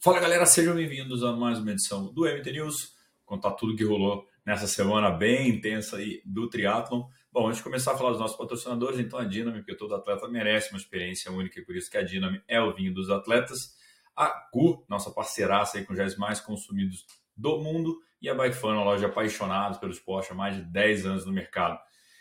Fala galera, sejam bem-vindos a mais uma edição do MT News, contar tudo que rolou nessa semana bem intensa aí do triatlon. Bom, antes de começar a falar dos nossos patrocinadores, então a Dinami, porque todo atleta merece uma experiência única e por isso que a Dinami é o vinho dos atletas. A GU, nossa parceiraça aí com os mais consumidos do mundo, e a Bike uma loja apaixonada pelo esporte há mais de 10 anos no mercado.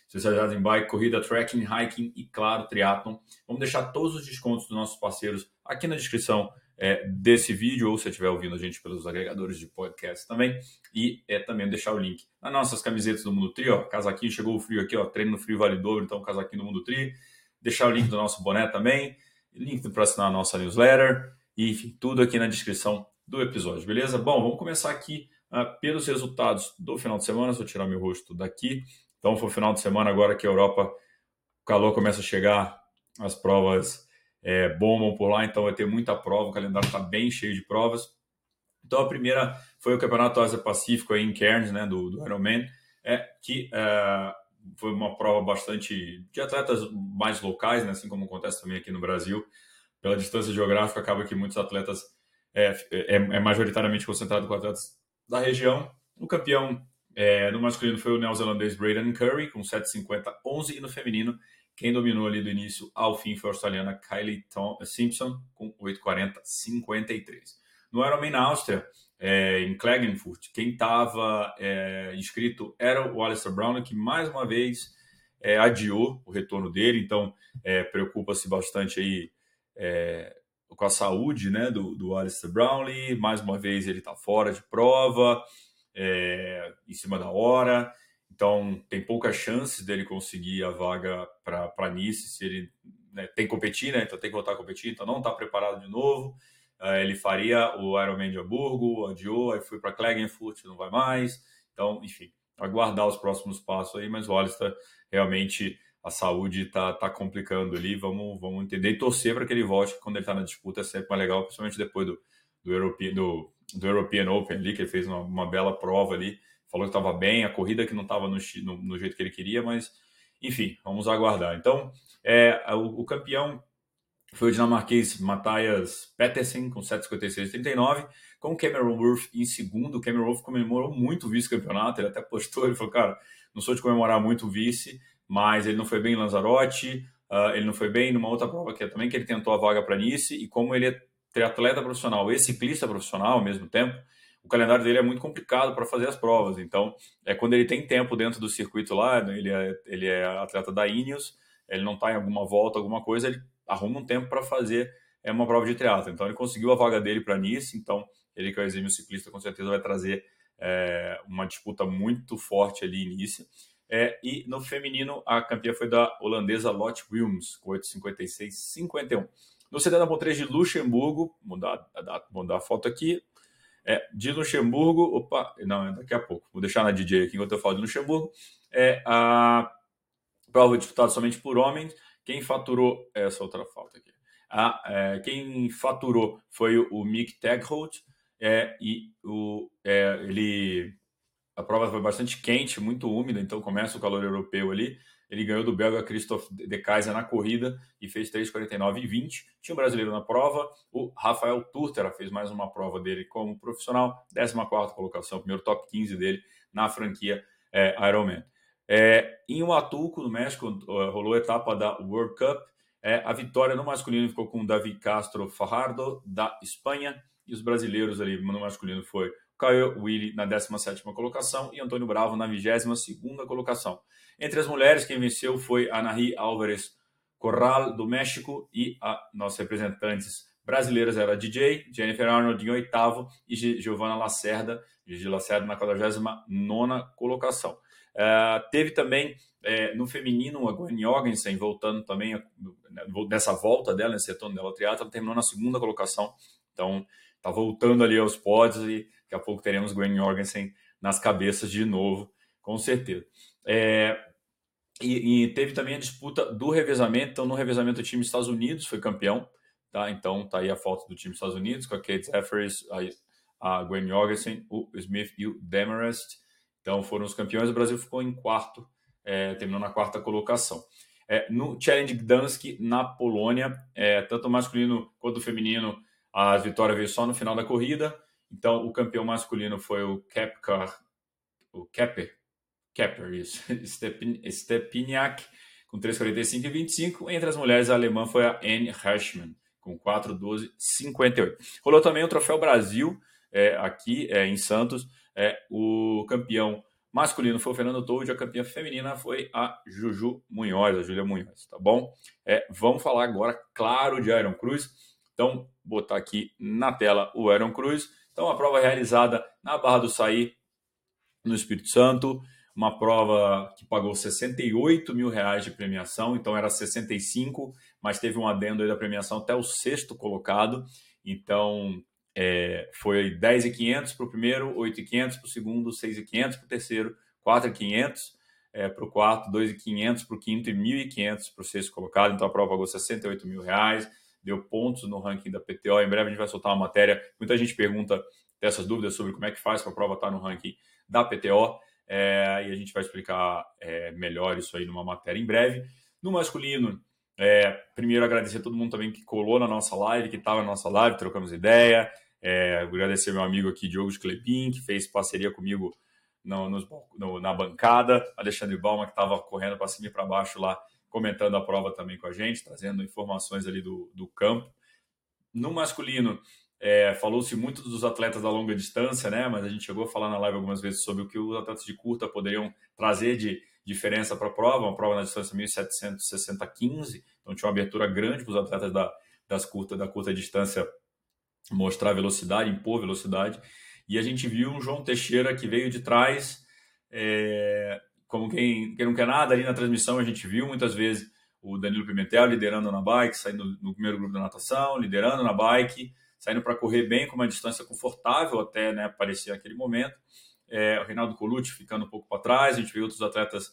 Especializados em bike, corrida, trekking, hiking e, claro, triatlon. Vamos deixar todos os descontos dos nossos parceiros aqui na descrição é, desse vídeo, ou se estiver ouvindo a gente pelos agregadores de podcast também, e é, também deixar o link nas nossas camisetas do Mundo Tri, ó, casaquinho, chegou o frio aqui, ó, treino no frio vale dobro, então casaquinho do Mundo Tri, deixar o link do nosso boné também, link para assinar a nossa newsletter, e enfim, tudo aqui na descrição do episódio, beleza? Bom, vamos começar aqui uh, pelos resultados do final de semana, vou tirar meu rosto daqui, então foi o final de semana agora que a Europa, o calor começa a chegar, as provas é, bombam por lá, então vai ter muita prova, o calendário está bem cheio de provas. Então a primeira foi o Campeonato Ásia Pacífico aí em Cairns, né, do, do Ironman, é, que é, foi uma prova bastante de atletas mais locais, né, assim como acontece também aqui no Brasil. Pela distância geográfica, acaba que muitos atletas é, é, é majoritariamente concentrado com atletas da região. O campeão é, no masculino foi o neozelandês Braden Curry, com 7,50-11, e no feminino quem dominou ali do início ao fim foi a australiana Kylie Tom Simpson, com 8,40-53. No Ironman na Áustria, é, em Klagenfurt, quem estava é, inscrito era o Alistair Brown, que mais uma vez é, adiou o retorno dele, então preocupa-se bastante aí com a saúde né, do, do Alistair Brownlee. Mais uma vez ele está fora de prova, é, em cima da hora. Então, tem poucas chances dele conseguir a vaga para Nice se ele né, tem que competir, né? Então, tem que voltar a competir. Então, não está preparado de novo. Uh, ele faria o Ironman de Hamburgo, adiou, aí foi para Klagenfurt, não vai mais. Então, enfim, aguardar os próximos passos aí. Mas o Alistair, realmente, a saúde está tá complicando ali. Vamos, vamos entender e torcer para que ele volte quando ele está na disputa. É sempre mais legal, principalmente depois do, do, European, do, do European Open ali, que ele fez uma, uma bela prova ali falou que estava bem, a corrida que não estava no, no, no, jeito que ele queria, mas enfim, vamos aguardar. Então, é, o, o campeão foi o dinamarquês Matthias Petersen, com 7,56,39, com Cameron Worth em segundo. Cameron Worth comemorou muito o vice-campeonato, ele até postou, ele falou, cara, não sou de comemorar muito o vice, mas ele não foi bem em Lanzarote, uh, ele não foi bem numa outra prova que é também, que ele tentou a vaga para Nice, e como ele é triatleta profissional e ciclista profissional ao mesmo tempo, o calendário dele é muito complicado para fazer as provas. Então, é quando ele tem tempo dentro do circuito lá, né, ele é, ele é atleta da Ineos, ele não está em alguma volta, alguma coisa, ele arruma um tempo para fazer é uma prova de triatlo. Então, ele conseguiu a vaga dele para Nice, então ele que é o exímio ciclista, com certeza vai trazer é, uma disputa muito forte ali em Nice. É, e no feminino, a campeã foi da holandesa Lotte Wilms, com 8,56,51. No CDN.3 de Luxemburgo, mudar, mudar a foto aqui, é, de Luxemburgo, opa, não, é daqui a pouco, vou deixar na DJ aqui enquanto eu falo de Luxemburgo. É a prova disputada somente por homens. Quem faturou, essa outra falta aqui, a, é, quem faturou foi o, o Mick Tagholt, é, e o, é, ele, a prova foi bastante quente, muito úmida, então começa o calor europeu ali. Ele ganhou do belga Christophe de Kaiser na corrida e fez 3,49 e 20. Tinha um brasileiro na prova, o Rafael Turtera fez mais uma prova dele como profissional, 14 colocação, primeiro top 15 dele na franquia é, Ironman. É, em Huatulco, no México, rolou a etapa da World Cup. É, a vitória no masculino ficou com o Davi Castro Fajardo, da Espanha, e os brasileiros ali no masculino foi Caio Willi na 17ª colocação e Antônio Bravo na 22ª colocação. Entre as mulheres, quem venceu foi Anahi Álvares Corral, do México, e a nossas representantes brasileiras era a DJ, Jennifer Arnold em oitavo e Giovanna Lacerda, Gigi Lacerda na 49ª colocação. Uh, teve também é, no feminino a Gwen Jorgensen voltando também né, nessa volta dela, nesse retorno dela ao ela terminou na segunda colocação, então está voltando ali aos pódios e daqui a pouco teremos Gwen Jorgensen nas cabeças de novo, com certeza. É, e, e, teve também a disputa do revezamento. Então, no revezamento, o time dos Estados Unidos foi campeão. Tá? Então, tá aí a foto do time dos Estados Unidos, com a Kate Jeffers, a, a Gwen Jorgensen, o Smith e o Demarest. Então, foram os campeões. O Brasil ficou em quarto, é, terminou na quarta colocação. É, no Challenge Gdansk, na Polônia, é, tanto o masculino quanto o feminino, A vitória veio só no final da corrida. Então, o campeão masculino foi o Kepker, o Kepper, Kepper, isso, Stepiniak, com 3,45 e 25. Entre as mulheres, a alemã foi a Anne Hirschman, com 4,12,58. Rolou também o Troféu Brasil, é, aqui é, em Santos. É, o campeão masculino foi o Fernando Toad, a campeã feminina foi a Juju Munhoz, a Júlia Munhoz, tá bom? É, vamos falar agora, claro, de Iron Cruz. Então, botar aqui na tela o Iron Cruz. Então, a prova realizada na Barra do Saí, no Espírito Santo. Uma prova que pagou 68 mil reais de premiação, então era 65, mas teve um adendo aí da premiação até o sexto colocado, então é, foi 10,500 para o primeiro, 8,500 para o segundo, 6,500 para o terceiro, 4,500 é, para o quarto, 2,500 para o quinto e 1.500 para o sexto colocado, então a prova pagou 68 mil reais, deu pontos no ranking da PTO, em breve a gente vai soltar uma matéria, muita gente pergunta dessas dúvidas sobre como é que faz para a prova estar no ranking da PTO, é, e a gente vai explicar é, melhor isso aí numa matéria em breve. No masculino, é, primeiro agradecer a todo mundo também que colou na nossa live, que estava na nossa live, trocamos ideia. É, agradecer meu amigo aqui, Diogo Clepin, que fez parceria comigo no, no, na bancada. Alexandre Balma, que estava correndo para cima e para baixo lá, comentando a prova também com a gente, trazendo informações ali do, do campo. No masculino, é, Falou-se muito dos atletas da longa distância, né? Mas a gente chegou a falar na live algumas vezes sobre o que os atletas de curta poderiam trazer de diferença para a prova. Uma prova na distância 1760-15, então tinha uma abertura grande para os atletas da, das curta, da curta distância mostrar velocidade, impor velocidade. E a gente viu um João Teixeira que veio de trás, é, como quem, quem não quer nada ali na transmissão. A gente viu muitas vezes o Danilo Pimentel liderando na bike, saindo no primeiro grupo da natação, liderando na bike saindo para correr bem com uma distância confortável até né, aparecer aquele momento. É, o Reinaldo Colucci ficando um pouco para trás, a gente viu outros atletas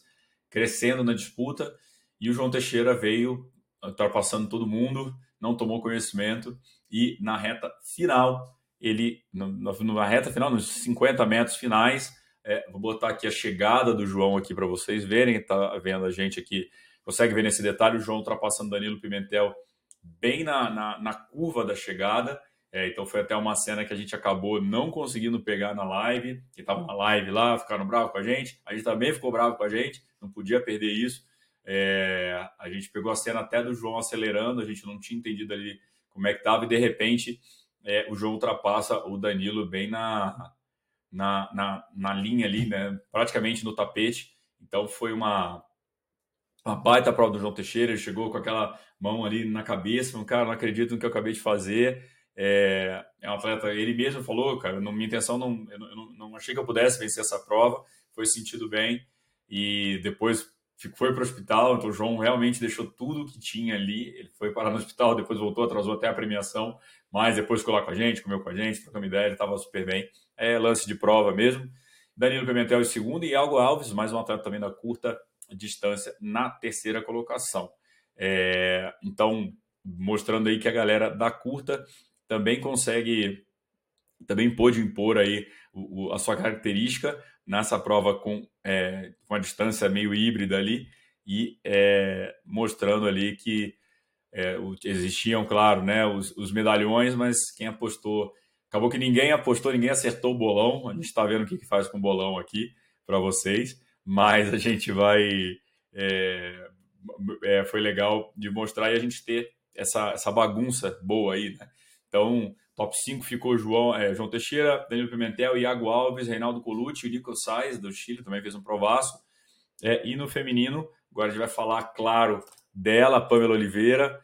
crescendo na disputa e o João Teixeira veio ultrapassando todo mundo, não tomou conhecimento e na reta final, ele, na reta final, nos 50 metros finais, é, vou botar aqui a chegada do João aqui para vocês verem, tá vendo a gente aqui, consegue ver nesse detalhe, o João ultrapassando Danilo Pimentel bem na, na, na curva da chegada, é, então foi até uma cena que a gente acabou não conseguindo pegar na live, que estava na live lá, ficaram bravos com a gente. A gente também ficou bravo com a gente, não podia perder isso. É, a gente pegou a cena até do João acelerando, a gente não tinha entendido ali como é que estava, e de repente é, o João ultrapassa o Danilo bem na, na, na, na linha ali, né, praticamente no tapete. Então foi uma, uma baita prova do João Teixeira, ele chegou com aquela mão ali na cabeça, falando, cara, não acredito no que eu acabei de fazer. É, é um atleta, ele mesmo falou, cara, não, minha intenção não, eu não, não achei que eu pudesse vencer essa prova, foi sentido bem e depois foi para o hospital. Então, o João realmente deixou tudo que tinha ali. Ele foi parar no hospital, depois voltou, atrasou até a premiação, mas depois ficou lá com a gente, comeu com a gente, trocamos ideia, ele estava super bem. É lance de prova mesmo. Danilo Pimentel em segundo e Algo Alves, mais um atleta também da curta distância, na terceira colocação. É, então, mostrando aí que a galera da curta também consegue, também pôde impor aí o, o, a sua característica nessa prova com, é, com a distância meio híbrida ali e é, mostrando ali que é, existiam, claro, né, os, os, medalhões, mas quem apostou, acabou que ninguém apostou, ninguém acertou o bolão. A gente está vendo o que, que faz com o bolão aqui para vocês, mas a gente vai. É, é, foi legal de mostrar e a gente ter essa, essa bagunça boa aí, né? Então, top 5 ficou João, é, João Teixeira, Danilo Pimentel, Iago Alves, Reinaldo Colucci, o Nico Sainz, do Chile, também fez um provaço. É, e no feminino, agora a gente vai falar, claro, dela, Pamela Oliveira.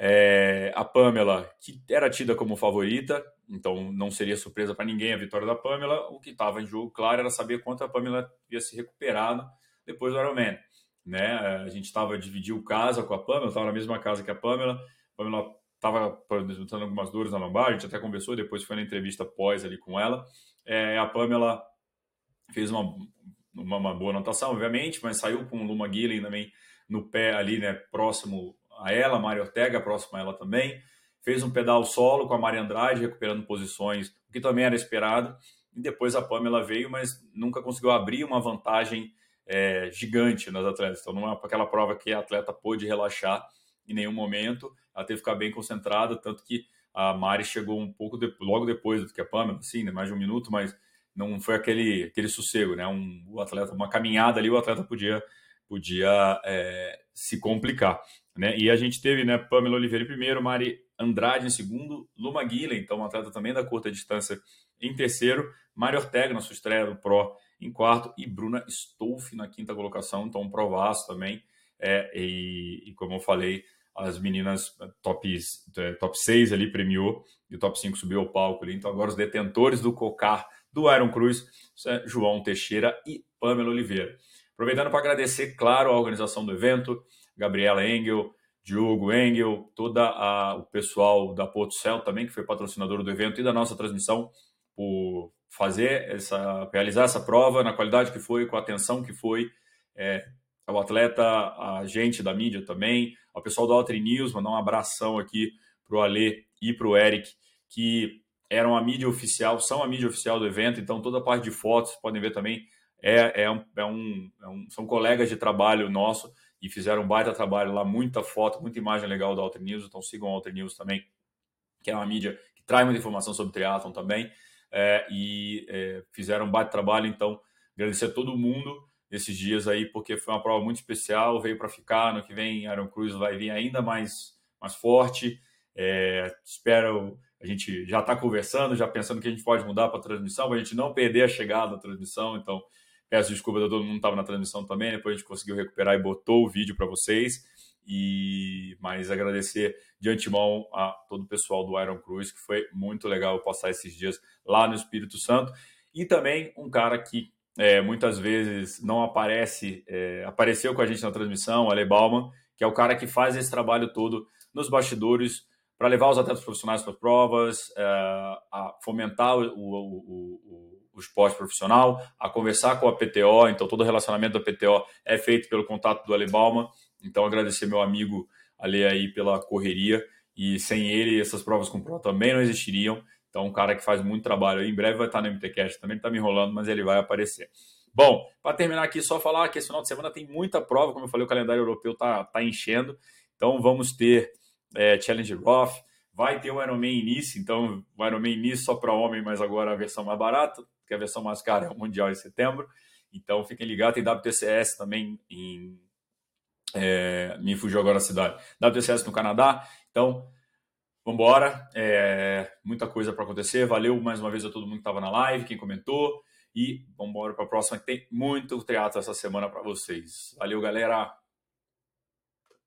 É, a Pamela, que era tida como favorita, então não seria surpresa para ninguém a vitória da Pamela. O que estava em jogo, claro, era saber quanto a Pamela ia se recuperado depois do Ironman. Né? A gente estava dividiu casa com a Pamela, estava na mesma casa que a Pamela. A Pamela estava apresentando algumas dores na lombar, a gente até conversou, depois foi na entrevista pós ali com ela. É, a Pamela fez uma, uma, uma, boa anotação, obviamente, mas saiu com o Luma Guilherme também no pé ali, né, próximo a ela, Mari Ortega, próximo a ela também. Fez um pedal solo com a Mari Andrade, recuperando posições, o que também era esperado. E depois a Pamela veio, mas nunca conseguiu abrir uma vantagem é, gigante nas atletas. Então, não é aquela prova que a atleta pôde relaxar em nenhum momento ela teve que ficar bem concentrada, tanto que A Mari chegou um pouco de, logo depois do que a Pamela, assim, né, mais de um minuto, mas não foi aquele, aquele sossego, né? Um, o atleta, uma caminhada ali, o atleta podia, podia é, se complicar. Né? E a gente teve né, Pamela Oliveira em primeiro, Mari Andrade em segundo, Luma Guila, então um atleta também da curta distância em terceiro, Mari Ortega na sua estreia do Pro em quarto e Bruna Stolf na quinta colocação, então um provaço também. É, e, e, como eu falei, as meninas top, é, top 6 ali premiou e o top 5 subiu ao palco ali. Então agora os detentores do Cocar do Iron Cruz, é João Teixeira e Pamela Oliveira. Aproveitando para agradecer, claro, a organização do evento, Gabriela Engel, Diogo Engel, todo o pessoal da Porto Céu também, que foi patrocinador do evento e da nossa transmissão, por fazer essa, realizar essa prova na qualidade que foi, com a atenção que foi, é, ao atleta, a gente da mídia também, ao pessoal do Altri News, mandar um abração aqui para o Alê e para o Eric, que eram a mídia oficial, são a mídia oficial do evento, então toda a parte de fotos, podem ver também, é, é, um, é, um, é um, são colegas de trabalho nosso e fizeram um baita trabalho lá, muita foto, muita imagem legal do Alter News, então sigam o Alter News também, que é uma mídia que traz muita informação sobre triatlon também, é, e é, fizeram um baita trabalho, então agradecer a todo mundo esses dias aí, porque foi uma prova muito especial, veio para ficar, no que vem Iron Cruz vai vir ainda mais, mais forte, é, espero a gente já está conversando, já pensando que a gente pode mudar para a transmissão, para a gente não perder a chegada da transmissão. Então, peço desculpa todo mundo estava na transmissão também. Depois a gente conseguiu recuperar e botou o vídeo para vocês. E mas agradecer de antemão a todo o pessoal do Iron Cruz, que foi muito legal passar esses dias lá no Espírito Santo. E também um cara que é, muitas vezes não aparece, é, apareceu com a gente na transmissão, Ale Bauman, que é o cara que faz esse trabalho todo nos bastidores para levar os atletas profissionais para as provas, é, fomentar o, o, o, esporte profissional, a conversar com a PTO. Então, todo o relacionamento da PTO é feito pelo contato do Ale Balma. Então, agradecer meu amigo Ale aí pela correria. E sem ele, essas provas com Pro também não existiriam. Então, um cara que faz muito trabalho. Em breve vai estar no MTCast. Também está me enrolando, mas ele vai aparecer. Bom, para terminar aqui, só falar que esse final de semana tem muita prova. Como eu falei, o calendário europeu está tá enchendo. Então, vamos ter é, Challenge Roth, vai ter o Ironman Início, então o Ironman Início só para homem, mas agora a versão mais barata, que a versão mais cara é o Mundial em setembro. Então fiquem ligados, tem WTCS também em. É, me fugiu agora a cidade. WTCS no Canadá. Então, vamos embora. É, muita coisa para acontecer. Valeu mais uma vez a todo mundo que estava na live, quem comentou. E vamos embora para a próxima, que tem muito teatro essa semana para vocês. Valeu, galera!